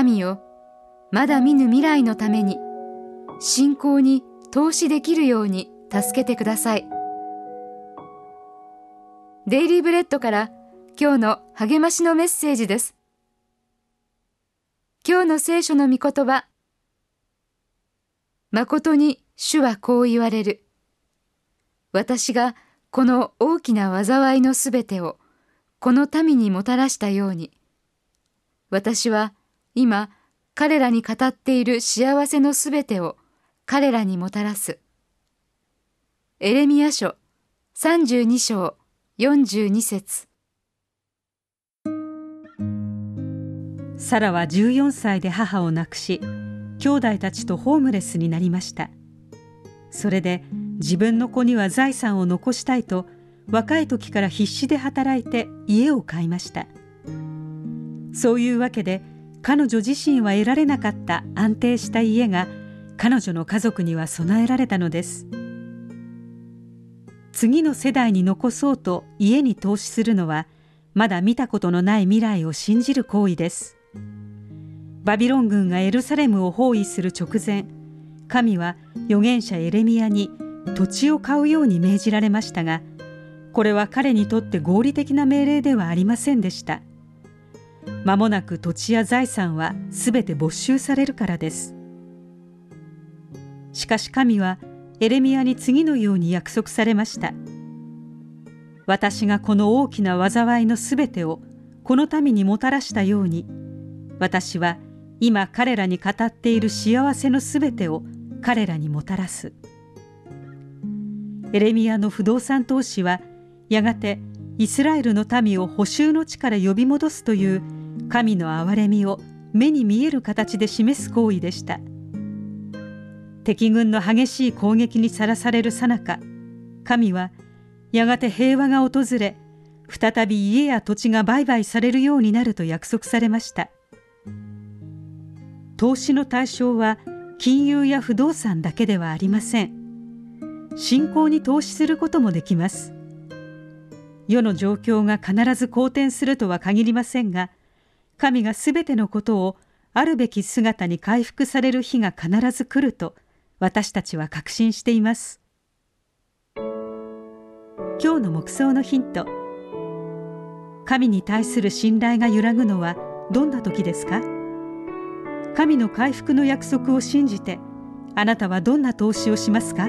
神よまだ見ぬ未来のために信仰に投資できるように助けてください。デイリーブレッドから今日の励ましのメッセージです。今日の聖書の御言葉誠に主はこう言われる。私がこの大きな災いのすべてをこの民にもたらしたように私は今彼らに語っている幸せのすべてを彼らにもたらす。エレミア書32章42節。サラは14歳で母を亡くし兄弟たちとホームレスになりました。それで自分の子には財産を残したいと若い時から必死で働いて家を買いました。そういうわけで彼女自身は得られなかった安定した家が彼女の家族には備えられたのです。次の世代に残そうと家に投資するのはまだ見たことのない未来を信じる行為です。バビロン軍がエルサレムを包囲する直前神は預言者エレミアに土地を買うように命じられましたがこれは彼にとって合理的な命令ではありませんでした。間もなく土地や財産はすべて没収されるからです。しかし神はエレミアに次のように約束されました。私がこの大きな災いのすべてをこの民にもたらしたように私は今彼らに語っている幸せのすべてを彼らにもたらす。エレミアの不動産投資はやがてイスラエルの民を補修の地から呼び戻すという神の憐れみを目に見える形で示す行為でした。敵軍の激しい攻撃にさらされるさなか神はやがて平和が訪れ再び家や土地が売買されるようになると約束されました。投資の対象は金融や不動産だけではありません。信仰に投資することもできます。世の状況が必ず好転するとは限りませんが神がすべてのことをあるべき姿に回復される日が必ず来ると私たちは確信しています。今日の目想のヒント。神に対する信頼が揺らぐのはどんな時ですか？神の回復の約束を信じてあなたはどんな投資をしますか？